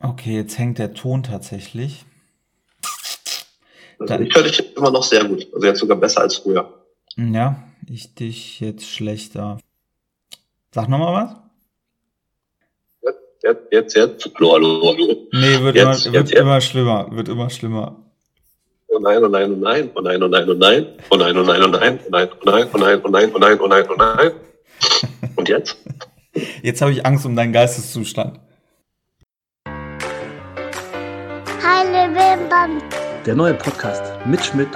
Okay, jetzt hängt der Ton tatsächlich. Also ich höre dich immer noch sehr gut. Also jetzt sogar besser als früher. Ja, ich dich jetzt schlechter. Sag nochmal was? Jetzt, jetzt, jetzt. Hallo, hallo, hallo. Nee, wird, jetzt, immer, jetzt, wird jetzt. immer schlimmer. Wird immer schlimmer. Oh nein, oh nein, oh nein, oh nein, oh nein, oh nein, oh nein, oh nein, oh nein, oh nein, oh nein, oh nein, oh nein, oh nein, oh nein, oh nein. Und jetzt? Jetzt habe ich Angst um deinen Geisteszustand. Wimpern. Der neue Podcast mit Schmidt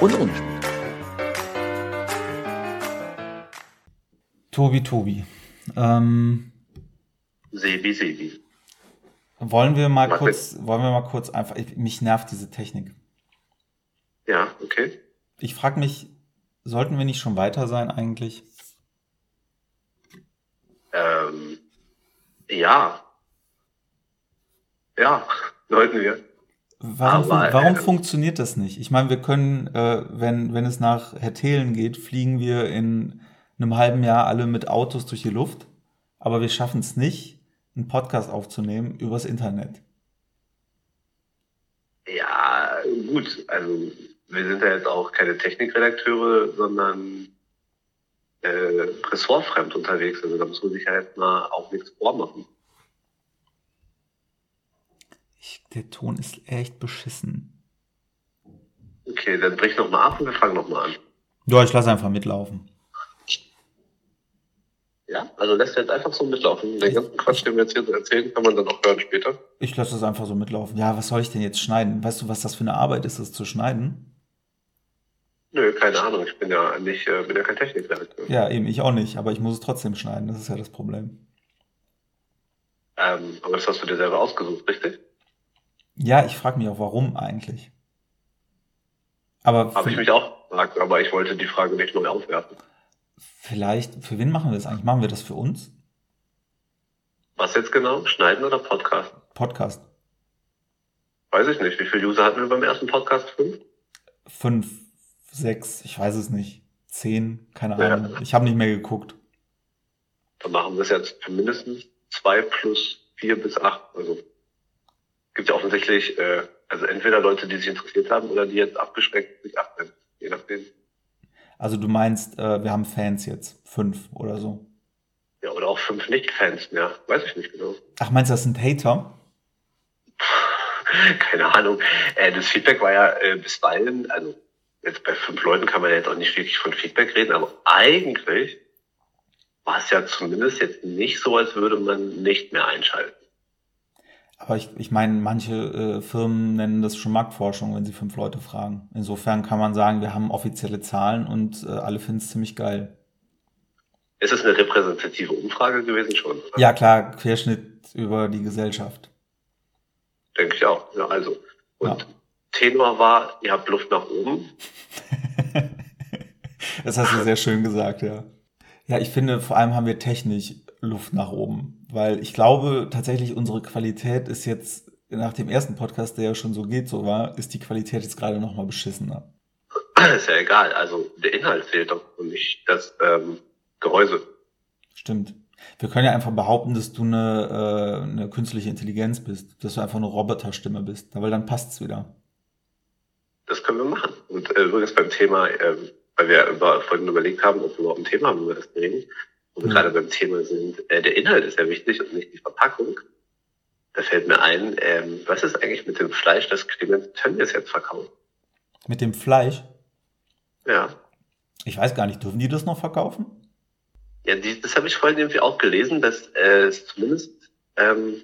und ohne Schmidt. Tobi, Tobi. Ähm, Sebi, Sebi. Wollen wir mal Mach kurz, mit. wollen wir mal kurz einfach, ich, mich nervt diese Technik. Ja, okay. Ich frage mich, sollten wir nicht schon weiter sein eigentlich? Ähm, ja. Ja, sollten wir. Warum, Aber, warum äh, funktioniert das nicht? Ich meine, wir können, äh, wenn, wenn es nach Herr Thelen geht, fliegen wir in einem halben Jahr alle mit Autos durch die Luft. Aber wir schaffen es nicht, einen Podcast aufzunehmen übers Internet. Ja, gut. Also wir sind ja jetzt auch keine Technikredakteure, sondern äh, ressortfremd unterwegs. Also da muss man sich ja jetzt mal auch nichts vormachen. Ich, der Ton ist echt beschissen. Okay, dann brich nochmal ab und wir fangen nochmal an. Ja, ich lasse einfach mitlaufen. Ja, also lässt jetzt einfach so mitlaufen. Den ganzen Quatsch, den wir jetzt hier so erzählen, kann man dann auch hören später. Ich lasse es einfach so mitlaufen. Ja, was soll ich denn jetzt schneiden? Weißt du, was das für eine Arbeit ist, das zu schneiden? Nö, keine Ahnung. Ich bin ja nicht, äh, bin ja kein Technikredakteur. Ja, eben, ich auch nicht, aber ich muss es trotzdem schneiden. Das ist ja das Problem. Ähm, aber das hast du dir selber ausgesucht, richtig? Ja, ich frage mich auch, warum eigentlich. Aber Habe ich mich auch gefragt, aber ich wollte die Frage nicht neu aufwerfen. Vielleicht, für wen machen wir das eigentlich? Machen wir das für uns? Was jetzt genau? Schneiden oder Podcast? Podcast. Weiß ich nicht. Wie viele User hatten wir beim ersten Podcast? Fünf? Fünf, sechs, ich weiß es nicht. Zehn, keine Ahnung. Ja. Ich habe nicht mehr geguckt. Dann machen wir es jetzt für mindestens zwei plus vier bis acht. Also gibt ja offensichtlich, äh, also entweder Leute, die sich interessiert haben oder die jetzt abgeschreckt sich abwenden. Je nachdem. Also du meinst, äh, wir haben Fans jetzt, fünf oder so. Ja, oder auch fünf Nicht-Fans mehr, weiß ich nicht genau. Ach, meinst du, das sind Hater? Keine Ahnung. Äh, das Feedback war ja äh, bisweilen, also jetzt bei fünf Leuten kann man ja jetzt auch nicht wirklich von Feedback reden, aber eigentlich war es ja zumindest jetzt nicht so, als würde man nicht mehr einschalten. Aber ich, ich meine, manche äh, Firmen nennen das schon Marktforschung, wenn sie fünf Leute fragen. Insofern kann man sagen, wir haben offizielle Zahlen und äh, alle finden es ziemlich geil. Ist es eine repräsentative Umfrage gewesen schon? Oder? Ja, klar, Querschnitt über die Gesellschaft. Denke ich auch. Ja, also. Und ja. Tenor war, ihr habt Luft nach oben. das hast du sehr schön gesagt, ja. Ja, ich finde, vor allem haben wir technisch Luft nach oben, weil ich glaube tatsächlich, unsere Qualität ist jetzt nach dem ersten Podcast, der ja schon so geht, so war, ist die Qualität jetzt gerade noch mal beschissener. Ist ja egal, also der Inhalt fehlt doch und nicht das ähm, Gehäuse. Stimmt. Wir können ja einfach behaupten, dass du eine, äh, eine künstliche Intelligenz bist, dass du einfach eine Roboterstimme bist, weil dann passt's wieder. Das können wir machen. Und äh, übrigens beim Thema, äh, weil wir über, vorhin überlegt haben, ob wir überhaupt ein Thema haben, über das reden, und gerade beim Thema sind, äh, der Inhalt ist ja wichtig und nicht die Verpackung. Da fällt mir ein, ähm, was ist eigentlich mit dem Fleisch, das Clemens Tönnies jetzt verkauft? Mit dem Fleisch? Ja. Ich weiß gar nicht, dürfen die das noch verkaufen? Ja, die, das habe ich vorhin irgendwie auch gelesen, dass äh, es zumindest ähm,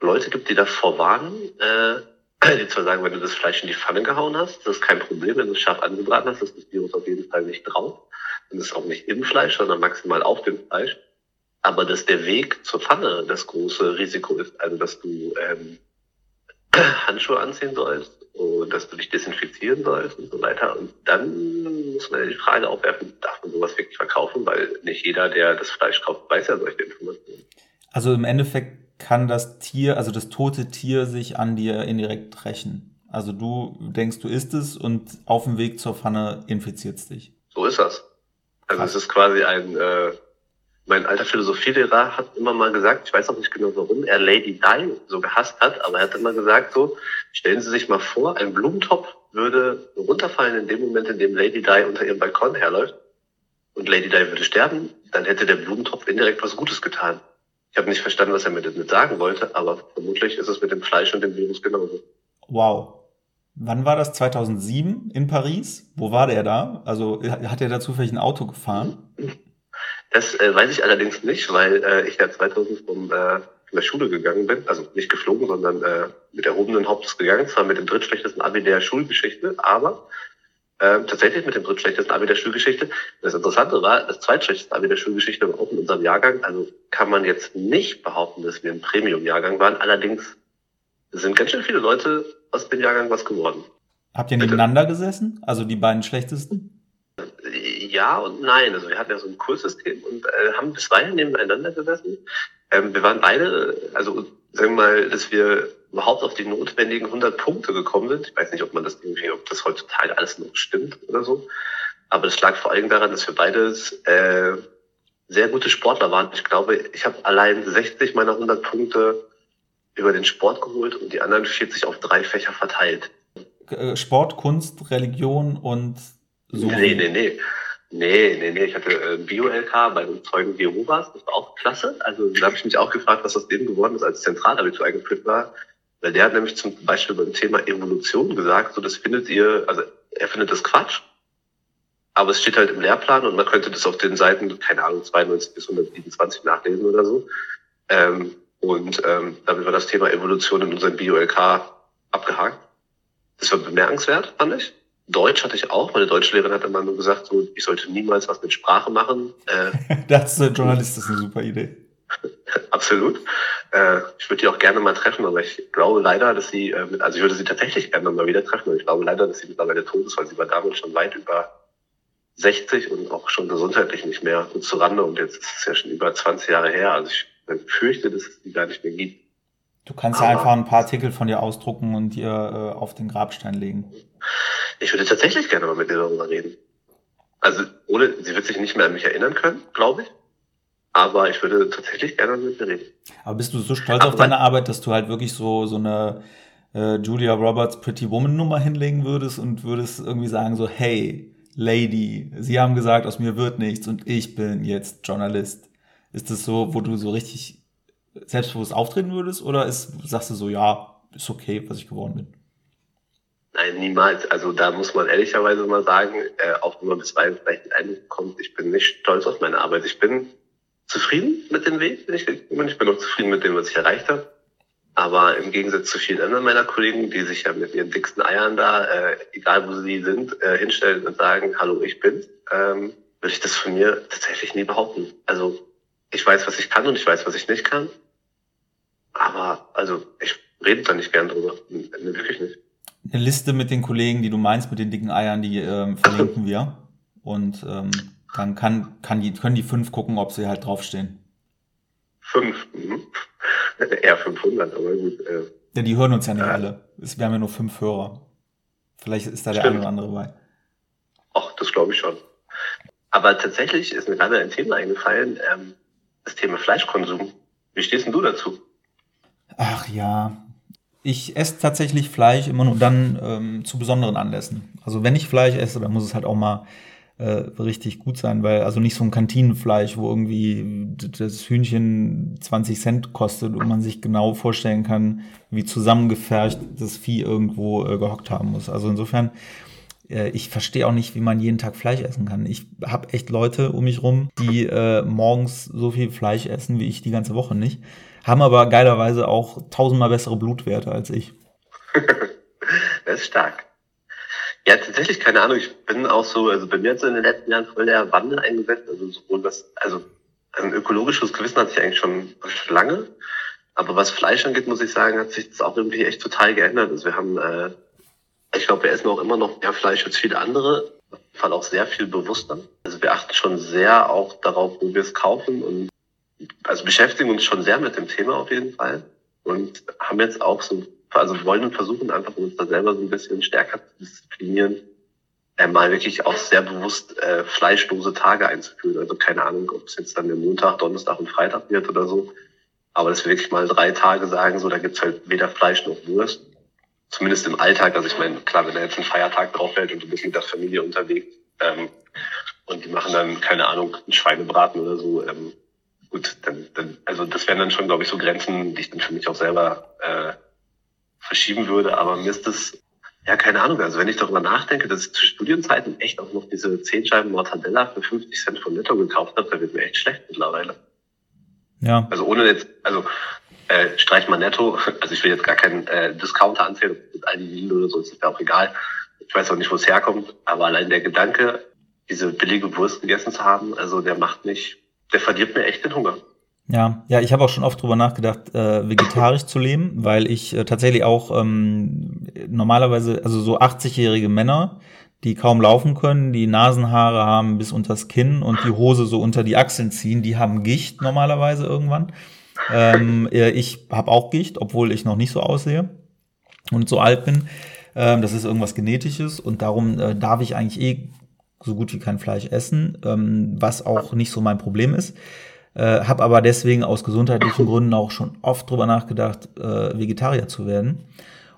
Leute gibt, die davor warnen, äh, die zwar sagen, wenn du das Fleisch in die Pfanne gehauen hast, das ist kein Problem, wenn du es scharf angebraten hast, ist das Virus auf jeden Fall nicht drauf. Und das ist auch nicht im Fleisch, sondern maximal auf dem Fleisch. Aber dass der Weg zur Pfanne das große Risiko ist, also dass du ähm, Handschuhe anziehen sollst und dass du dich desinfizieren sollst und so weiter. Und dann muss man ja die Frage aufwerfen, darf man sowas wirklich verkaufen? Weil nicht jeder, der das Fleisch kauft, weiß ja solche Informationen. Also im Endeffekt kann das Tier, also das tote Tier sich an dir indirekt rächen. Also du denkst, du isst es und auf dem Weg zur Pfanne infiziert es dich. So ist das. Also es ist quasi ein, äh, Mein alter Philosophielehrer hat immer mal gesagt, ich weiß auch nicht genau warum, er Lady Di so gehasst hat, aber er hat immer gesagt so, stellen Sie sich mal vor, ein Blumentopf würde runterfallen in dem Moment, in dem Lady Di unter ihrem Balkon herläuft und Lady Di würde sterben, dann hätte der Blumentopf indirekt was Gutes getan. Ich habe nicht verstanden, was er mir damit sagen wollte, aber vermutlich ist es mit dem Fleisch und dem Virus genauso. Wow. Wann war das? 2007 in Paris? Wo war der da? Also hat er da zufällig ein Auto gefahren? Das äh, weiß ich allerdings nicht, weil äh, ich ja 2000 vom, äh, von der Schule gegangen bin. Also nicht geflogen, sondern äh, mit erhobenen Hauptes gegangen. Zwar mit dem drittschlechtesten Abi der Schulgeschichte, aber äh, tatsächlich mit dem drittschlechtesten Abi der Schulgeschichte. Das Interessante war, das zweitschlechteste Abi der Schulgeschichte war auch in unserem Jahrgang. Also kann man jetzt nicht behaupten, dass wir ein Premium-Jahrgang waren. Allerdings sind ganz schön viele Leute aus dem Jahrgang was geworden. Habt ihr nebeneinander Bitte? gesessen? Also die beiden schlechtesten? Ja und nein. Also wir hatten ja so ein Kurssystem und äh, haben bisweilen nebeneinander gesessen. Ähm, wir waren beide, also sagen wir mal, dass wir überhaupt auf die notwendigen 100 Punkte gekommen sind. Ich weiß nicht, ob man das irgendwie, ob das heutzutage alles noch stimmt oder so. Aber es lag vor allem daran, dass wir beides äh, sehr gute Sportler waren. Ich glaube, ich habe allein 60 meiner 100 Punkte über den Sport geholt und die anderen 40 auf drei Fächer verteilt. Äh, Sport, Kunst, Religion und so? Nee, nee, nee. Nee, nee, nee. Ich hatte äh, Bio-LK bei den Zeugen Jehovas. Das war auch klasse. Also da habe ich mich auch gefragt, was aus dem geworden ist, als Zentralabitur eingeführt war. Weil der hat nämlich zum Beispiel beim Thema Evolution gesagt, so das findet ihr, also er findet das Quatsch. Aber es steht halt im Lehrplan und man könnte das auf den Seiten, keine Ahnung, 92 bis 127 nachlesen oder so. Ähm, und ähm, damit war das Thema Evolution in unserem Bio-LK abgehakt. Das war bemerkenswert, fand ich. Deutsch hatte ich auch. Meine Deutschlehrerin hat immer nur gesagt, so, ich sollte niemals was mit Sprache machen. Äh, das äh, Journalist ist eine super Idee. Absolut. Äh, ich würde die auch gerne mal treffen, aber ich glaube leider, dass sie, äh, also ich würde sie tatsächlich gerne mal wieder treffen, aber ich glaube leider, dass sie mittlerweile tot ist, weil sie war damals schon weit über 60 und auch schon gesundheitlich nicht mehr gut zu Rande und jetzt ist es ja schon über 20 Jahre her. Also ich fürchte, dass es die gar nicht mehr gibt. Du kannst aber ja einfach ein paar Artikel von dir ausdrucken und dir äh, auf den Grabstein legen. Ich würde tatsächlich gerne mal mit ihr darüber reden. Also ohne, sie wird sich nicht mehr an mich erinnern können, glaube ich. Aber ich würde tatsächlich gerne mit ihr reden. Aber bist du so stolz Aber auf deine Arbeit, dass du halt wirklich so, so eine äh, Julia Roberts Pretty Woman Nummer hinlegen würdest und würdest irgendwie sagen so, hey, Lady, Sie haben gesagt, aus mir wird nichts und ich bin jetzt Journalist. Ist das so, wo du so richtig selbstbewusst auftreten würdest oder ist, sagst du so, ja, ist okay, was ich geworden bin? Nein, niemals. Also da muss man ehrlicherweise mal sagen, äh, auch wenn man bisweilen vielleicht den Eindruck kommt, ich bin nicht stolz auf meine Arbeit. Ich bin zufrieden mit dem Weg, den ich bin. Ich bin auch zufrieden mit dem, was ich erreicht habe. Aber im Gegensatz zu vielen anderen meiner Kollegen, die sich ja mit ihren dicksten Eiern da, äh, egal wo sie sind, äh, hinstellen und sagen, hallo, ich bin's, ähm, würde ich das von mir tatsächlich nie behaupten. Also ich weiß, was ich kann und ich weiß, was ich nicht kann. Aber also ich rede da nicht gern drüber. Nee, wirklich nicht eine Liste mit den Kollegen, die du meinst, mit den dicken Eiern, die ähm, verlinken wir. Und ähm, dann kann, kann die, können die fünf gucken, ob sie halt draufstehen. Fünf? Mhm. Eher 500, aber gut. Äh, ja, die hören uns ja nicht äh, alle. Wir haben ja nur fünf Hörer. Vielleicht ist da der eine oder andere bei. Ach, das glaube ich schon. Aber tatsächlich ist mir gerade ein Thema eingefallen, ähm, das Thema Fleischkonsum. Wie stehst denn du dazu? Ach ja, ich esse tatsächlich Fleisch immer nur dann ähm, zu besonderen Anlässen. Also wenn ich Fleisch esse, dann muss es halt auch mal äh, richtig gut sein, weil also nicht so ein Kantinenfleisch, wo irgendwie das Hühnchen 20 Cent kostet und man sich genau vorstellen kann, wie zusammengefercht das Vieh irgendwo äh, gehockt haben muss. Also insofern, ich verstehe auch nicht, wie man jeden Tag Fleisch essen kann. Ich habe echt Leute um mich rum, die äh, morgens so viel Fleisch essen wie ich die ganze Woche nicht haben aber geilerweise auch tausendmal bessere Blutwerte als ich. das ist stark. Ja, tatsächlich, keine Ahnung, ich bin auch so, also bei mir hat so in den letzten Jahren voll der Wandel eingesetzt, also sowohl was, also ein ökologisches Gewissen hat sich eigentlich schon lange, aber was Fleisch angeht, muss ich sagen, hat sich das auch irgendwie echt total geändert. Also wir haben, äh, ich glaube, wir essen auch immer noch mehr Fleisch als viele andere, Fall auch sehr viel bewusster. Also wir achten schon sehr auch darauf, wo wir es kaufen und also beschäftigen uns schon sehr mit dem Thema auf jeden Fall und haben jetzt auch so, also wollen und versuchen einfach uns da selber so ein bisschen stärker zu disziplinieren, äh, mal wirklich auch sehr bewusst äh, fleischlose Tage einzuführen. Also keine Ahnung, ob es jetzt dann der Montag, Donnerstag und Freitag wird oder so. Aber dass wir wirklich mal drei Tage sagen, so da gibt's halt weder Fleisch noch Wurst. Zumindest im Alltag. Also ich meine, klar, wenn da jetzt ein Feiertag drauf fällt und du bist mit der Familie unterwegs ähm, und die machen dann, keine Ahnung, einen Schweinebraten oder so, ähm, gut, dann, dann, also das wären dann schon, glaube ich, so Grenzen, die ich dann für mich auch selber äh, verschieben würde. Aber mir ist das ja, keine Ahnung. Also wenn ich darüber nachdenke, dass ich zu Studienzeiten echt auch noch diese 10 Scheiben Mortadella für 50 Cent von Netto gekauft habe, da wird mir echt schlecht mittlerweile. Ja. Also ohne jetzt, also äh, streich mal Netto, also ich will jetzt gar keinen äh, Discounter anzählen, mit Aldi Lidl oder so, ist ja auch egal. Ich weiß auch nicht, wo es herkommt, aber allein der Gedanke, diese billige Wurst gegessen zu haben, also der macht mich, der verdirbt mir echt den Hunger. Ja, ja, ich habe auch schon oft drüber nachgedacht, äh, vegetarisch zu leben, weil ich äh, tatsächlich auch ähm, normalerweise, also so 80-jährige Männer, die kaum laufen können, die Nasenhaare haben bis unters Kinn und die Hose so unter die Achseln ziehen, die haben Gicht normalerweise irgendwann. Ähm, ich habe auch Gicht, obwohl ich noch nicht so aussehe und so alt bin. Ähm, das ist irgendwas Genetisches und darum äh, darf ich eigentlich eh so gut wie kein Fleisch essen, ähm, was auch nicht so mein Problem ist. Äh, habe aber deswegen aus gesundheitlichen Gründen auch schon oft drüber nachgedacht, äh, Vegetarier zu werden.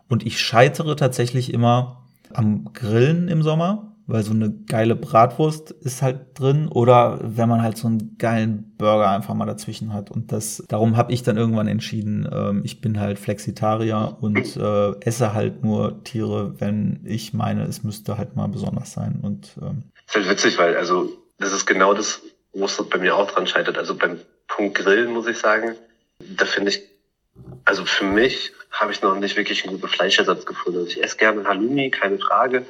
Und ich scheitere tatsächlich immer am Grillen im Sommer, weil so eine geile Bratwurst ist halt drin oder wenn man halt so einen geilen Burger einfach mal dazwischen hat. Und das, darum habe ich dann irgendwann entschieden, ähm, ich bin halt Flexitarier und äh, esse halt nur Tiere, wenn ich meine, es müsste halt mal besonders sein. Und ähm, das ist halt witzig, weil also das ist genau das, wo es bei mir auch dran scheitert. Also beim Punkt Grillen muss ich sagen, da finde ich, also für mich habe ich noch nicht wirklich einen guten Fleischersatz gefunden. Also ich esse gerne Halloumi, keine Frage,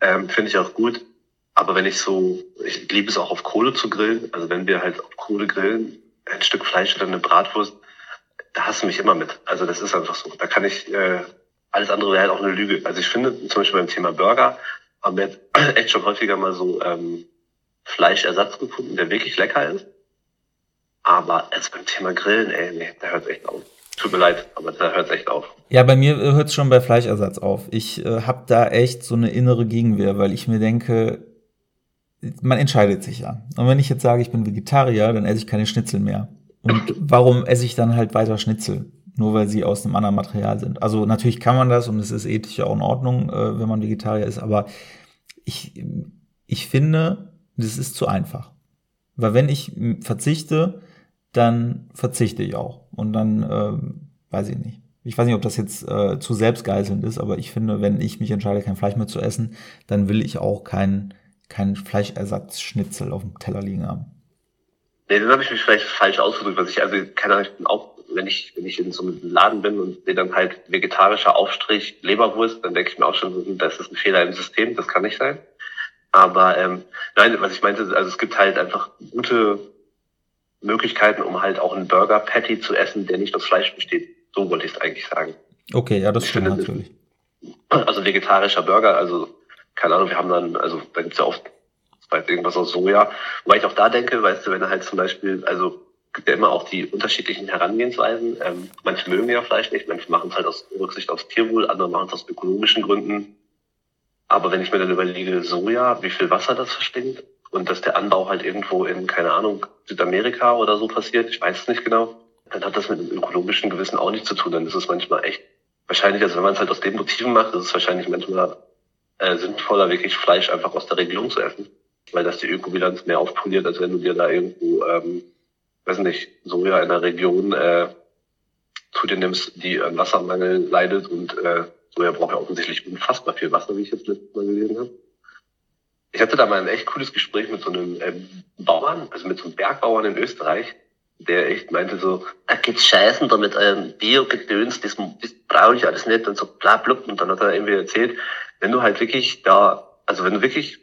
ähm, finde ich auch gut. Aber wenn ich so, ich liebe es auch auf Kohle zu grillen. Also wenn wir halt auf Kohle grillen, ein Stück Fleisch oder eine Bratwurst, da hast du mich immer mit. Also das ist einfach so. Da kann ich, äh, alles andere wäre halt auch eine Lüge. Also ich finde zum Beispiel beim Thema Burger haben wir jetzt echt schon häufiger mal so ähm, Fleischersatz gefunden, der wirklich lecker ist. Aber jetzt beim Thema Grillen, ey, nee, da hört echt auf. Tut mir leid, aber da hört es echt auf. Ja, bei mir hört es schon bei Fleischersatz auf. Ich äh, habe da echt so eine innere Gegenwehr, weil ich mir denke, man entscheidet sich ja. Und wenn ich jetzt sage, ich bin Vegetarier, dann esse ich keine Schnitzel mehr. Und warum esse ich dann halt weiter Schnitzel? Nur weil sie aus einem anderen Material sind. Also natürlich kann man das und es ist ethisch auch in Ordnung, äh, wenn man Vegetarier ist, aber ich, ich finde, das ist zu einfach. Weil wenn ich verzichte, dann verzichte ich auch. Und dann ähm, weiß ich nicht. Ich weiß nicht, ob das jetzt äh, zu selbstgeißelnd ist, aber ich finde, wenn ich mich entscheide, kein Fleisch mehr zu essen, dann will ich auch kein, kein Fleischersatzschnitzel auf dem Teller liegen haben. Nee, dann habe ich mich vielleicht falsch ausgedrückt, was ich, also keine Ahnung, ich bin auch, wenn ich, wenn ich in so einem Laden bin und sehe dann halt vegetarischer Aufstrich Leberwurst, dann denke ich mir auch schon, das ist ein Fehler im System, das kann nicht sein. Aber ähm, nein, was ich meinte, also es gibt halt einfach gute Möglichkeiten, um halt auch einen Burger Patty zu essen, der nicht aus Fleisch besteht. So wollte ich es eigentlich sagen. Okay, ja, das stimmt finde, natürlich. Also vegetarischer Burger, also keine Ahnung, wir haben dann, also da gibt's ja oft irgendwas aus Soja. Wobei ich auch da denke, weißt du, wenn er halt zum Beispiel, also gibt ja immer auch die unterschiedlichen Herangehensweisen. Ähm, manche mögen ja Fleisch nicht, manche machen es halt aus Rücksicht aufs Tierwohl, andere machen es aus ökologischen Gründen. Aber wenn ich mir dann überlege, Soja, wie viel Wasser das verschlingt und dass der Anbau halt irgendwo in, keine Ahnung, Südamerika oder so passiert, ich weiß es nicht genau, dann hat das mit dem ökologischen Gewissen auch nichts zu tun. Dann ist es manchmal echt, wahrscheinlich, also wenn man es halt aus den Motiven macht, ist es wahrscheinlich manchmal äh, sinnvoller, wirklich Fleisch einfach aus der Region zu essen, weil das die Ökobilanz mehr aufpoliert, als wenn du dir da irgendwo, ähm, weiß nicht, Soja in der Region äh, zu dir nimmst, die an Wassermangel leidet und äh, Soja braucht ja offensichtlich unfassbar viel Wasser, wie ich jetzt letztes Mal gelesen habe. Ich hatte da mal ein echt cooles Gespräch mit so einem ähm, Bauern, also mit so einem Bergbauern in Österreich, der echt meinte so, da geht's scheißen da mit eurem Bio-Gedöns, das, das brauche ich alles nicht und so bla bla. Und dann hat er irgendwie erzählt, wenn du halt wirklich da, also wenn du wirklich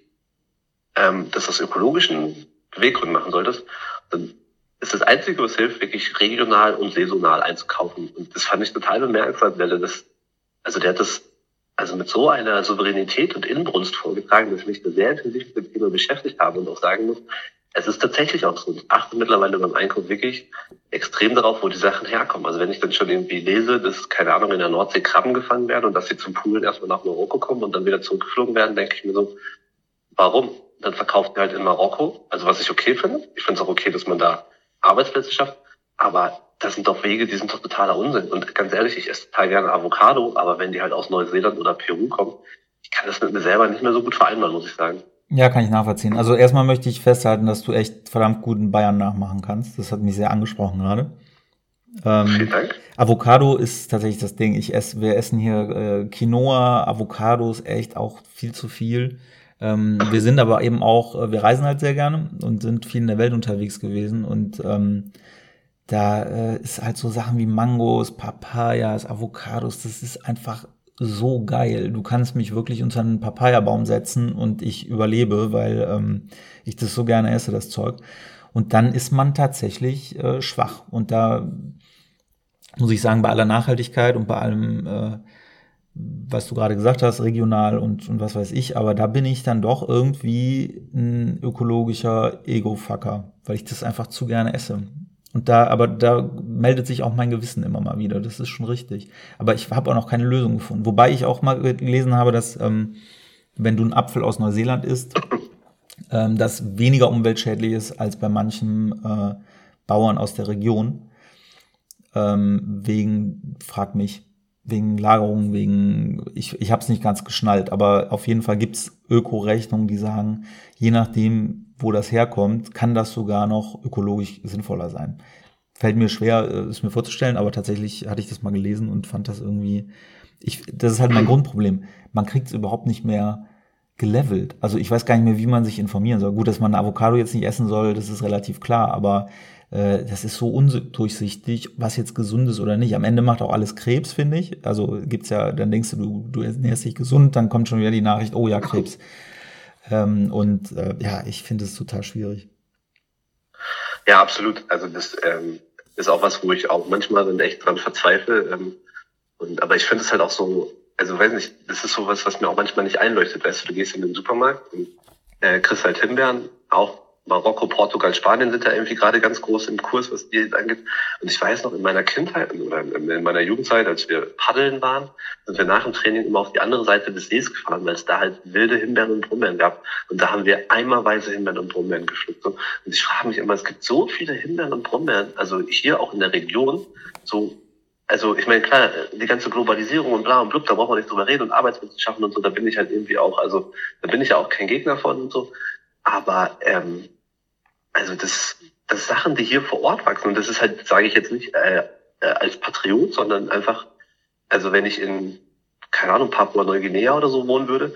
ähm, das aus ökologischen Beweggründen machen solltest, dann ist das Einzige, was hilft, wirklich regional und saisonal einzukaufen. Und das fand ich total bemerkenswert, weil er das also der hat das also mit so einer Souveränität und Inbrunst vorgetragen, dass ich mich da sehr intensiv mit dem Thema beschäftigt habe und auch sagen muss, es ist tatsächlich auch so. Ich achte mittlerweile beim Einkauf wirklich extrem darauf, wo die Sachen herkommen. Also wenn ich dann schon irgendwie lese, dass, keine Ahnung, in der Nordsee Krabben gefangen werden und dass sie zum Poolen erstmal nach Marokko kommen und dann wieder zurückgeflogen werden, denke ich mir so, Warum? Dann verkauft ihr halt in Marokko, also was ich okay finde. Ich finde es auch okay, dass man da Arbeitsplätze schafft. Aber das sind doch Wege, die sind doch totaler Unsinn. Und ganz ehrlich, ich esse total gerne Avocado, aber wenn die halt aus Neuseeland oder Peru kommen, ich kann das mit mir selber nicht mehr so gut vereinbaren, muss ich sagen. Ja, kann ich nachvollziehen. Also erstmal möchte ich festhalten, dass du echt verdammt guten Bayern nachmachen kannst. Das hat mich sehr angesprochen gerade. Ähm, Vielen Dank. Avocado ist tatsächlich das Ding. Ich esse, wir essen hier äh, Quinoa, Avocados, echt auch viel zu viel. Ähm, wir sind aber eben auch, äh, wir reisen halt sehr gerne und sind viel in der Welt unterwegs gewesen und ähm, da äh, ist halt so Sachen wie Mangos, Papayas, Avocados, das ist einfach so geil. Du kannst mich wirklich unter einen Papayabaum setzen und ich überlebe, weil ähm, ich das so gerne esse, das Zeug. Und dann ist man tatsächlich äh, schwach. Und da muss ich sagen, bei aller Nachhaltigkeit und bei allem, äh, was du gerade gesagt hast, regional und, und was weiß ich, aber da bin ich dann doch irgendwie ein ökologischer Ego-Fucker, weil ich das einfach zu gerne esse. Und da, aber da meldet sich auch mein Gewissen immer mal wieder. Das ist schon richtig. Aber ich habe auch noch keine Lösung gefunden. Wobei ich auch mal gelesen habe, dass ähm, wenn du einen Apfel aus Neuseeland isst, ähm, das weniger umweltschädlich ist als bei manchen äh, Bauern aus der Region. Ähm, wegen, frag mich, wegen Lagerung, wegen, ich, ich habe es nicht ganz geschnallt, aber auf jeden Fall gibt's Öko-Rechnungen, die sagen, je nachdem, wo das herkommt, kann das sogar noch ökologisch sinnvoller sein. Fällt mir schwer, äh, es mir vorzustellen, aber tatsächlich hatte ich das mal gelesen und fand das irgendwie, ich, das ist halt mein Grundproblem. Man kriegt es überhaupt nicht mehr gelevelt. Also ich weiß gar nicht mehr, wie man sich informieren soll. Gut, dass man Avocado jetzt nicht essen soll, das ist relativ klar, aber äh, das ist so undurchsichtig, was jetzt gesund ist oder nicht. Am Ende macht auch alles Krebs, finde ich. Also gibt's ja, dann denkst du, du, du ernährst dich gesund, dann kommt schon wieder die Nachricht, oh ja, Krebs. Ähm, und äh, ja, ich finde es total schwierig. Ja, absolut. Also das ähm, ist auch was, wo ich auch manchmal dann echt dran verzweifle. Ähm, und, aber ich finde es halt auch so, also weiß nicht, das ist so was, was mir auch manchmal nicht einleuchtet. Weißt du, du gehst in den Supermarkt und äh, kriegst halt Himbeeren, auch Marokko, Portugal, Spanien sind da irgendwie gerade ganz groß im Kurs, was die angeht. Und ich weiß noch, in meiner Kindheit oder in meiner Jugendzeit, als wir paddeln waren, sind wir nach dem Training immer auf die andere Seite des Sees gefahren, weil es da halt wilde Himbeeren und Brombeeren gab. Und da haben wir eimerweise Himbeeren und Brombeeren gepflückt. Und ich frage mich immer, es gibt so viele Himbeeren und Brombeeren, also hier auch in der Region, so also ich meine, klar, die ganze Globalisierung und bla und blub, da braucht man nicht drüber reden und Arbeitsplätze schaffen und so, da bin ich halt irgendwie auch, also da bin ich ja auch kein Gegner von und so. Aber ähm, also das, das Sachen, die hier vor Ort wachsen. Und das ist halt, sage ich jetzt nicht äh, äh, als Patriot, sondern einfach, also wenn ich in, keine Ahnung, Papua-Neuguinea oder so wohnen würde,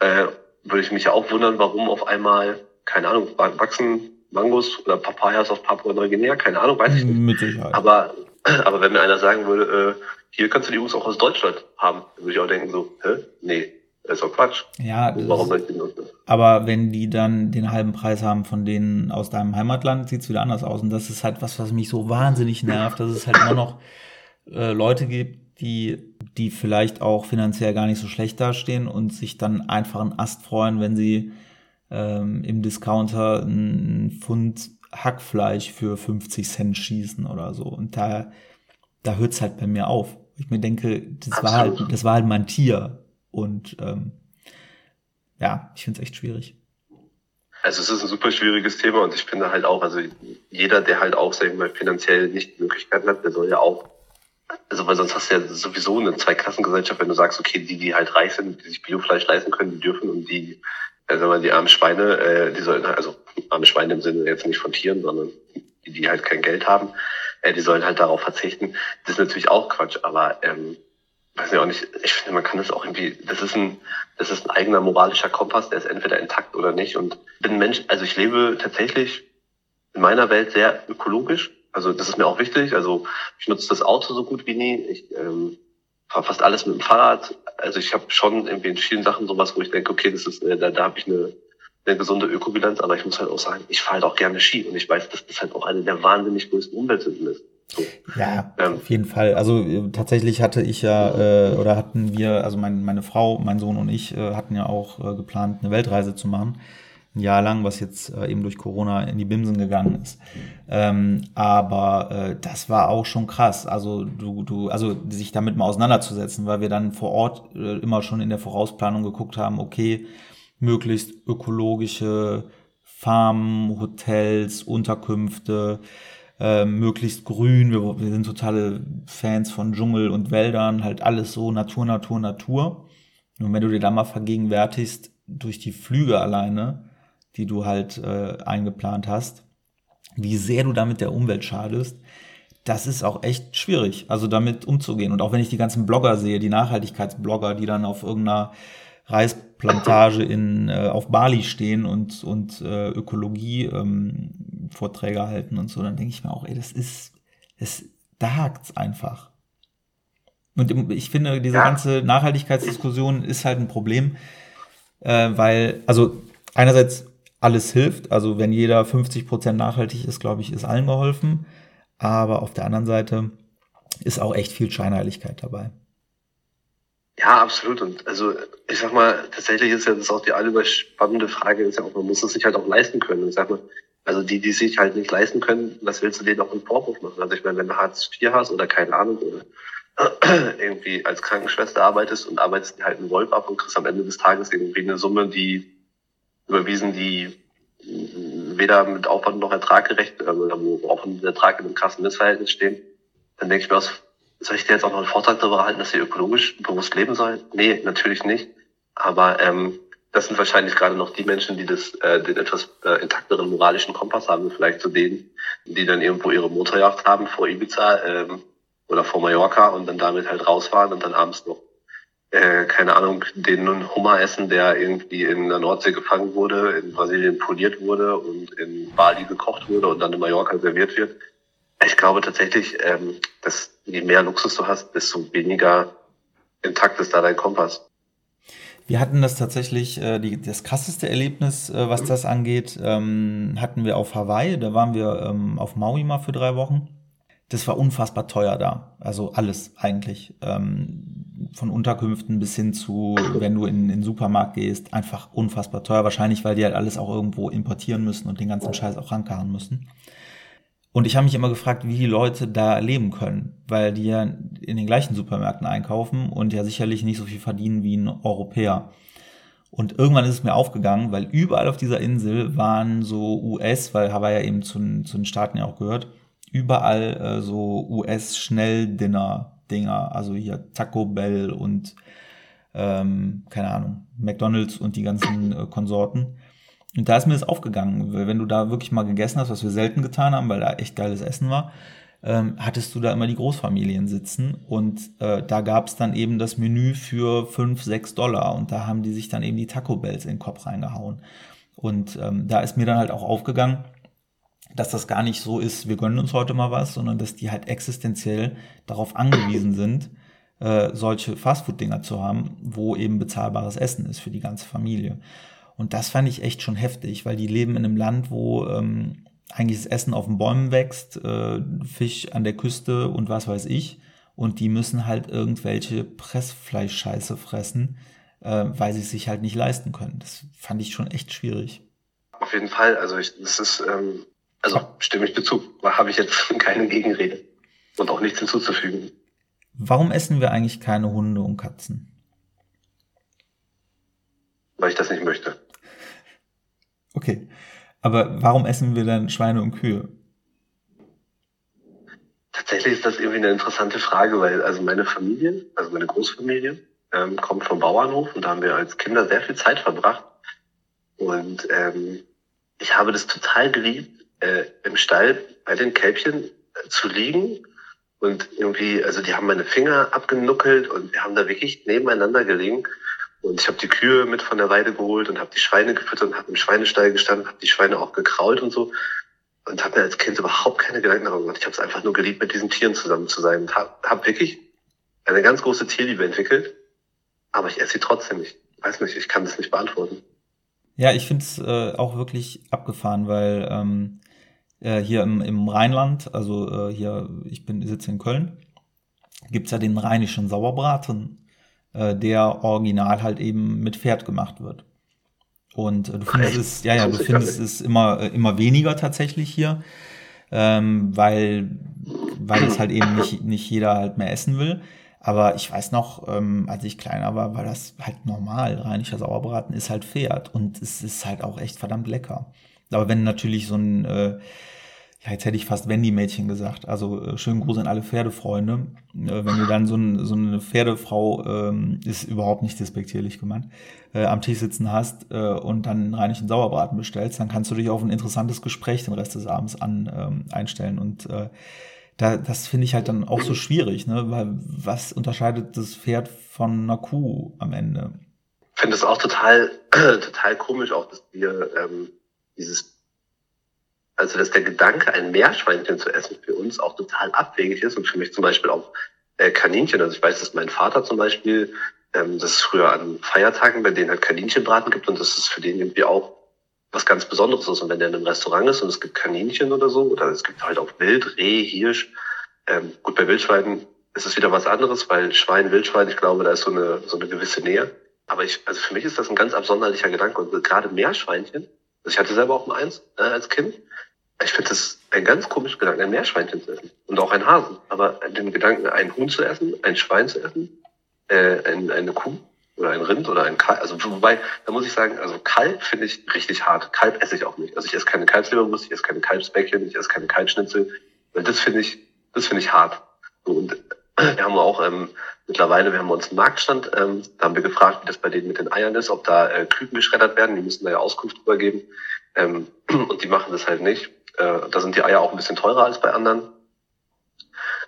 äh, würde ich mich ja auch wundern, warum auf einmal, keine Ahnung, wachsen Mangos oder Papayas auf Papua-Neuguinea, keine Ahnung, weiß ich nicht. Mit Sicherheit. Aber, aber wenn mir einer sagen würde, äh, hier kannst du die Jungs auch aus Deutschland haben, dann würde ich auch denken so, hä? Nee, das ist doch Quatsch. Ja, warum soll ich die nutzen? Aber wenn die dann den halben Preis haben von denen aus deinem Heimatland, sieht's wieder anders aus. Und das ist halt was, was mich so wahnsinnig nervt, dass es halt immer noch äh, Leute gibt, die, die vielleicht auch finanziell gar nicht so schlecht dastehen und sich dann einfach einen Ast freuen, wenn sie ähm, im Discounter ein Pfund Hackfleisch für 50 Cent schießen oder so. Und da, da hört's halt bei mir auf. Ich mir denke, das war halt, das war halt mein Tier. Und ähm, ja, ich finde es echt schwierig. Also es ist ein super schwieriges Thema und ich finde halt auch, also jeder, der halt auch, sagen wir mal, finanziell nicht die Möglichkeiten hat, der soll ja auch, also weil sonst hast du ja sowieso eine Zweiklassengesellschaft, wenn du sagst, okay, die, die halt reich sind, die sich Biofleisch leisten können, die dürfen und die, also mal die armen Schweine, äh, die sollen, also arme Schweine im Sinne jetzt nicht von Tieren, sondern die, die halt kein Geld haben, äh, die sollen halt darauf verzichten. Das ist natürlich auch Quatsch, aber ähm, weiß ich auch nicht, ich finde, man kann das auch irgendwie, das ist ein, das ist ein eigener moralischer Kompass, der ist entweder intakt oder nicht. Und bin Mensch, also ich lebe tatsächlich in meiner Welt sehr ökologisch. Also das ist mir auch wichtig. Also ich nutze das Auto so gut wie nie. Ich ähm, fahre fast alles mit dem Fahrrad. Also ich habe schon irgendwie in vielen Sachen sowas, wo ich denke, okay, das ist, äh, da, da habe ich eine, eine gesunde Ökobilanz, aber ich muss halt auch sagen, ich fahre halt auch gerne Ski und ich weiß, dass das halt auch eine der wahnsinnig größten Umweltsünden ist. Ja, ähm, auf jeden Fall. Also äh, tatsächlich hatte ich ja, äh, oder hatten wir, also mein, meine Frau, mein Sohn und ich äh, hatten ja auch äh, geplant, eine Weltreise zu machen. Ein Jahr lang, was jetzt äh, eben durch Corona in die Bimsen gegangen ist. Ähm, aber äh, das war auch schon krass. Also du, du, also sich damit mal auseinanderzusetzen, weil wir dann vor Ort äh, immer schon in der Vorausplanung geguckt haben, okay, möglichst ökologische Farmen, Hotels, Unterkünfte, äh, möglichst grün. Wir, wir sind totale Fans von Dschungel und Wäldern, halt alles so Natur, Natur, Natur. Und wenn du dir da mal vergegenwärtigst, durch die Flüge alleine, die du halt äh, eingeplant hast, wie sehr du damit der Umwelt schadest, das ist auch echt schwierig, also damit umzugehen. Und auch wenn ich die ganzen Blogger sehe, die Nachhaltigkeitsblogger, die dann auf irgendeiner Reisplantage in, äh, auf Bali stehen und, und äh, Ökologie ähm, Vorträge halten und so, dann denke ich mir auch, ey, das ist, es, da hakt's einfach. Und ich finde, diese ja. ganze Nachhaltigkeitsdiskussion ist halt ein Problem, äh, weil, also einerseits alles hilft, also wenn jeder 50 Prozent nachhaltig ist, glaube ich, ist allen geholfen. Aber auf der anderen Seite ist auch echt viel Scheinheiligkeit dabei. Ja, absolut. Und also ich sag mal, tatsächlich ist ja das auch die allüberspannende Frage, ist ja auch, man muss es sich halt auch leisten können. Und sag mal, also die, die sich halt nicht leisten können, was willst du denen auch einen Vorwurf machen? Also ich meine, wenn du Hartz IV hast oder keine Ahnung, oder irgendwie als Krankenschwester arbeitest und arbeitest halt einen Wolf ab und kriegst am Ende des Tages irgendwie eine Summe, die überwiesen, die weder mit Aufwand noch Ertrag gerecht, also wo Aufwand und Ertrag in einem krassen Missverhältnis stehen, dann denke ich mir, soll ich dir jetzt auch noch einen Vortrag darüber halten, dass sie ökologisch bewusst leben sollen? Nee, natürlich nicht. Aber ähm, das sind wahrscheinlich gerade noch die Menschen, die das, äh, den etwas äh, intakteren moralischen Kompass haben, vielleicht zu denen, die dann irgendwo ihre Motorjacht haben vor Ibiza ähm, oder vor Mallorca und dann damit halt rausfahren und dann abends noch äh, keine Ahnung, den Hummer essen, der irgendwie in der Nordsee gefangen wurde, in Brasilien poliert wurde und in Bali gekocht wurde und dann in Mallorca serviert wird. Ich glaube tatsächlich, ähm, dass je mehr Luxus du hast, desto weniger intakt ist da dein Kompass. Wir hatten das tatsächlich, äh, die, das krasseste Erlebnis, äh, was das angeht, ähm, hatten wir auf Hawaii. Da waren wir ähm, auf Maui mal für drei Wochen. Das war unfassbar teuer da. Also alles eigentlich. Ähm, von Unterkünften bis hin zu, wenn du in, in den Supermarkt gehst, einfach unfassbar teuer. Wahrscheinlich, weil die halt alles auch irgendwo importieren müssen und den ganzen Scheiß auch rankarren müssen. Und ich habe mich immer gefragt, wie die Leute da leben können, weil die ja in den gleichen Supermärkten einkaufen und ja sicherlich nicht so viel verdienen wie ein Europäer. Und irgendwann ist es mir aufgegangen, weil überall auf dieser Insel waren so US, weil Hawaii ja eben zu, zu den Staaten ja auch gehört, überall äh, so US-Schnelldinner Dinger, also hier Taco Bell und ähm, keine Ahnung, McDonalds und die ganzen äh, Konsorten. Und da ist mir das aufgegangen, weil wenn du da wirklich mal gegessen hast, was wir selten getan haben, weil da echt geiles Essen war, ähm, hattest du da immer die Großfamilien sitzen und äh, da gab es dann eben das Menü für 5, 6 Dollar und da haben die sich dann eben die Taco Bells in den Kopf reingehauen. Und ähm, da ist mir dann halt auch aufgegangen, dass das gar nicht so ist, wir gönnen uns heute mal was, sondern dass die halt existenziell darauf angewiesen sind, äh, solche Fastfood-Dinger zu haben, wo eben bezahlbares Essen ist für die ganze Familie. Und das fand ich echt schon heftig, weil die leben in einem Land, wo ähm, eigentlich das Essen auf den Bäumen wächst, äh, Fisch an der Küste und was weiß ich. Und die müssen halt irgendwelche Pressfleischscheiße fressen, äh, weil sie es sich halt nicht leisten können. Das fand ich schon echt schwierig. Auf jeden Fall. Also ich, das ist ähm, also stimme ich dazu. Da habe ich jetzt keine Gegenrede und auch nichts hinzuzufügen. Warum essen wir eigentlich keine Hunde und Katzen? Weil ich das nicht möchte. Okay. Aber warum essen wir dann Schweine und Kühe? Tatsächlich ist das irgendwie eine interessante Frage, weil also meine Familie, also meine Großfamilie, ähm, kommt vom Bauernhof und da haben wir als Kinder sehr viel Zeit verbracht. Und ähm, ich habe das total geliebt, äh, im Stall bei den Kälbchen äh, zu liegen und irgendwie, also die haben meine Finger abgenuckelt und wir haben da wirklich nebeneinander gelegen. Und ich habe die Kühe mit von der Weide geholt und habe die Schweine gefüttert und habe im Schweinestall gestanden, habe die Schweine auch gekrault und so. Und habe mir als Kind überhaupt keine Gedanken darüber gemacht. Ich habe es einfach nur geliebt, mit diesen Tieren zusammen zu sein. Und habe hab wirklich eine ganz große Tierliebe entwickelt. Aber ich esse sie trotzdem nicht. Weiß nicht, ich kann das nicht beantworten. Ja, ich finde es äh, auch wirklich abgefahren, weil ähm, äh, hier im, im Rheinland, also äh, hier, ich bin sitze in Köln, gibt's ja den rheinischen Sauerbraten, der original halt eben mit Pferd gemacht wird. Und äh, du findest es, ja, ja, du findest es immer, äh, immer weniger tatsächlich hier, ähm, weil, weil es halt eben nicht, nicht jeder halt mehr essen will. Aber ich weiß noch, ähm, als ich kleiner war, war das halt normal. Rheinischer Sauerbraten ist halt Pferd und es ist halt auch echt verdammt lecker. Aber wenn natürlich so ein, äh, ja, jetzt hätte ich fast Wendy-Mädchen gesagt, also äh, schönen Gruß an alle Pferdefreunde. Äh, wenn du dann so, ein, so eine Pferdefrau, ähm, ist überhaupt nicht despektierlich gemeint, äh, am Tisch sitzen hast äh, und dann einen rheinischen Sauerbraten bestellst, dann kannst du dich auf ein interessantes Gespräch den Rest des Abends an, ähm, einstellen und äh, da, das finde ich halt dann auch so schwierig, ne? Weil was unterscheidet das Pferd von einer Kuh am Ende? Ich finde es auch total, total komisch, auch dass wir ähm, dieses, also dass der Gedanke, ein Meerschweinchen zu essen, für uns auch total abwegig ist und für mich zum Beispiel auch äh, Kaninchen. Also ich weiß, dass mein Vater zum Beispiel, ähm, dass es früher an Feiertagen bei denen halt Kaninchenbraten gibt und das ist für den irgendwie auch was ganz Besonderes ist. Und wenn der in einem Restaurant ist und es gibt Kaninchen oder so, oder es gibt halt auch Wild, Reh, Hirsch, ähm, gut, bei Wildschweinen ist es wieder was anderes, weil Schwein, Wildschwein, ich glaube, da ist so eine, so eine gewisse Nähe. Aber ich, also für mich ist das ein ganz absonderlicher Gedanke. Und gerade Meerschweinchen, ich hatte selber auch mal eins äh, als Kind. Ich finde das ein ganz komischer Gedanke, ein Meerschweinchen zu essen. Und auch ein Hasen. Aber den Gedanken, ein Huhn zu essen, ein Schwein zu essen, äh, ein, eine Kuh, oder ein Rind oder ein Kalb. Also wobei, da muss ich sagen, also Kalb finde ich richtig hart. Kalb esse ich auch nicht. Also ich esse keine Kalbsleberwurst, ich esse keine Kalbsbäckchen, ich esse keine Kalbschnitzel, weil das finde ich, das finde ich hart. Und wir haben auch ähm, mittlerweile, wir haben uns einen Marktstand, ähm, da haben wir gefragt, wie das bei denen mit den Eiern ist, ob da äh, Küken geschreddert werden. Die müssen da ja Auskunft drüber geben. Ähm, und die machen das halt nicht. Äh, da sind die Eier auch ein bisschen teurer als bei anderen.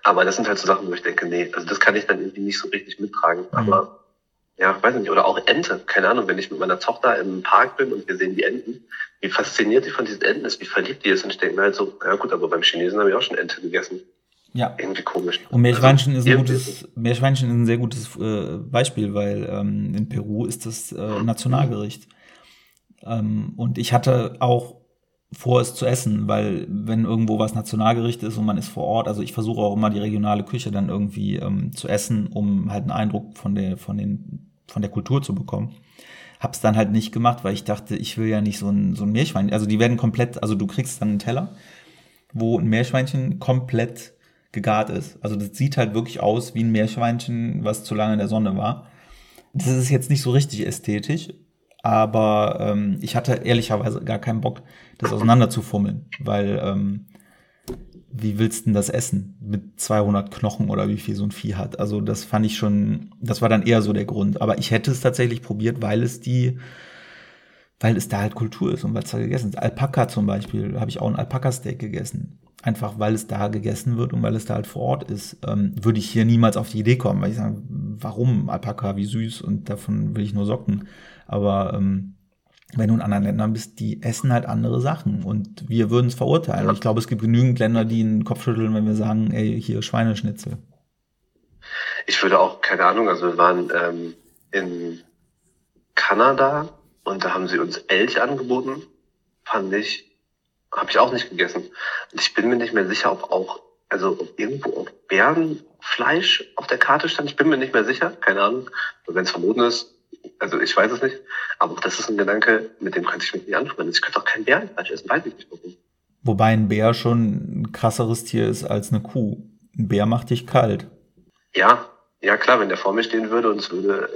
Aber das sind halt so Sachen, wo ich denke, nee, also das kann ich dann irgendwie nicht so richtig mittragen. Mhm. Aber ja, weiß nicht, oder auch Ente. Keine Ahnung, wenn ich mit meiner Tochter im Park bin und wir sehen die Enten, wie fasziniert die von diesen Enten ist, wie verliebt die ist. Und ich denke mir halt so, ja gut, aber beim Chinesen habe ich auch schon Ente gegessen. Ja. Irgendwie komisch. Und Meerschweinchen also, ist ein gutes, Meerschweinchen ist ein sehr gutes äh, Beispiel, weil ähm, in Peru ist das äh, Nationalgericht. Ähm, und ich hatte auch vor, es zu essen, weil wenn irgendwo was Nationalgericht ist und man ist vor Ort, also ich versuche auch immer die regionale Küche dann irgendwie ähm, zu essen, um halt einen Eindruck von der, von den von der Kultur zu bekommen. Hab's dann halt nicht gemacht, weil ich dachte, ich will ja nicht so ein, so ein Meerschwein. Also die werden komplett, also du kriegst dann einen Teller, wo ein Meerschweinchen komplett gegart ist. Also das sieht halt wirklich aus wie ein Meerschweinchen, was zu lange in der Sonne war. Das ist jetzt nicht so richtig ästhetisch, aber ähm, ich hatte ehrlicherweise gar keinen Bock, das auseinanderzufummeln, weil ähm, wie willst du denn das essen? Mit 200 Knochen oder wie viel so ein Vieh hat. Also das fand ich schon, das war dann eher so der Grund. Aber ich hätte es tatsächlich probiert, weil es die, weil es da halt Kultur ist und weil es da gegessen ist. Alpaka zum Beispiel, habe ich auch ein Alpaka-Steak gegessen. Einfach weil es da gegessen wird und weil es da halt vor Ort ist. Ähm, würde ich hier niemals auf die Idee kommen, weil ich sage, warum Alpaka, wie süß und davon will ich nur Socken. Aber ähm, wenn du in anderen Ländern bist, die essen halt andere Sachen und wir würden es verurteilen. Ich glaube, es gibt genügend Länder, die einen Kopf schütteln, wenn wir sagen, ey, hier Schweineschnitzel. Ich würde auch, keine Ahnung, also wir waren ähm, in Kanada und da haben sie uns Elch angeboten. Fand ich, habe ich auch nicht gegessen. Und ich bin mir nicht mehr sicher, ob auch, also ob irgendwo auch Bärenfleisch auf der Karte stand. Ich bin mir nicht mehr sicher, keine Ahnung. Wenn es verboten ist, also ich weiß es nicht, aber das ist ein Gedanke, mit dem könnte ich mich nicht anfreunden. Ich könnte auch kein Bärenfleisch essen, weiß ich nicht warum. Wobei ein Bär schon ein krasseres Tier ist als eine Kuh. Ein Bär macht dich kalt. Ja, ja klar, wenn der vor mir stehen würde und es würde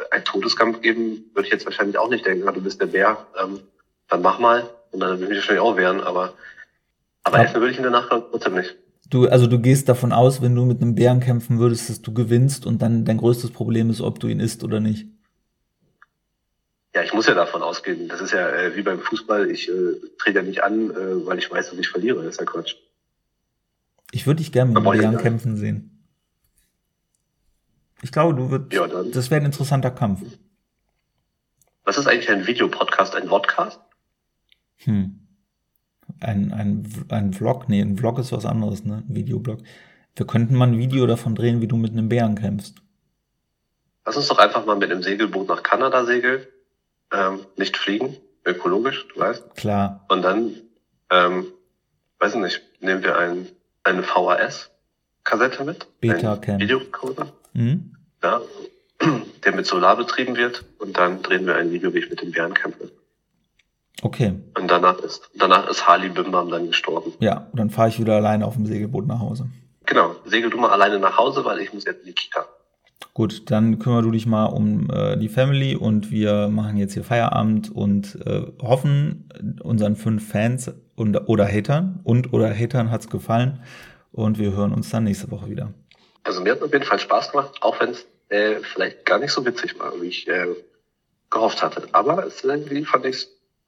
äh, einen Todeskampf geben, würde ich jetzt wahrscheinlich auch nicht denken, du bist der Bär, ähm, dann mach mal. Und dann würde ich mich wahrscheinlich auch wehren, aber, aber ja. essen würde ich in der Nacht trotzdem nicht. Du, also du gehst davon aus, wenn du mit einem Bären kämpfen würdest, dass du gewinnst und dann dein größtes Problem ist, ob du ihn isst oder nicht. Ja, ich muss ja davon ausgehen. Das ist ja äh, wie beim Fußball. Ich äh, trete ja nicht an, äh, weil ich weiß, dass ich verliere. Das ist ja Quatsch. Ich würde dich gerne mit Bären kämpfen sehen. Ich glaube, du würdest. Ja. Das wäre ein interessanter Kampf. Was ist eigentlich ein Videopodcast? Ein Vodcast? Hm. Ein, ein, ein Vlog? Nee, ein Vlog ist was anderes, ne? Ein Videoblog. Wir könnten mal ein Video davon drehen, wie du mit einem Bären kämpfst. Lass uns doch einfach mal mit einem Segelboot nach Kanada segeln ähm, nicht fliegen, ökologisch, du weißt. Klar. Und dann, ähm, weiß ich nicht, nehmen wir ein, eine VHS-Kassette mit. Beta-Cam. Videorekorder. Mhm. Ja, der mit Solar betrieben wird. Und dann drehen wir ein Video, wie ich mit den Bären kämpfe. Okay. Und danach ist, danach ist Harley Bimbam dann gestorben. Ja, und dann fahre ich wieder alleine auf dem Segelboot nach Hause. Genau. Segel du mal alleine nach Hause, weil ich muss jetzt in die Kita. Gut, dann kümmere du dich mal um äh, die Family und wir machen jetzt hier Feierabend und äh, hoffen unseren fünf Fans und, oder Hatern und oder Hatern hat's gefallen und wir hören uns dann nächste Woche wieder. Also mir hat auf jeden Fall Spaß gemacht, auch wenn es äh, vielleicht gar nicht so witzig war, wie ich äh, gehofft hatte. Aber es irgendwie fand ich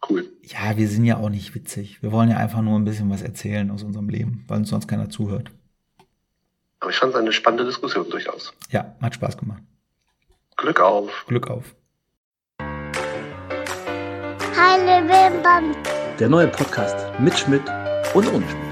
cool. Ja, wir sind ja auch nicht witzig. Wir wollen ja einfach nur ein bisschen was erzählen aus unserem Leben, weil uns sonst keiner zuhört. Aber ich fand es eine spannende Diskussion durchaus. Ja, hat Spaß gemacht. Glück auf. Glück auf. Der neue Podcast mit Schmidt und ohne Schmidt.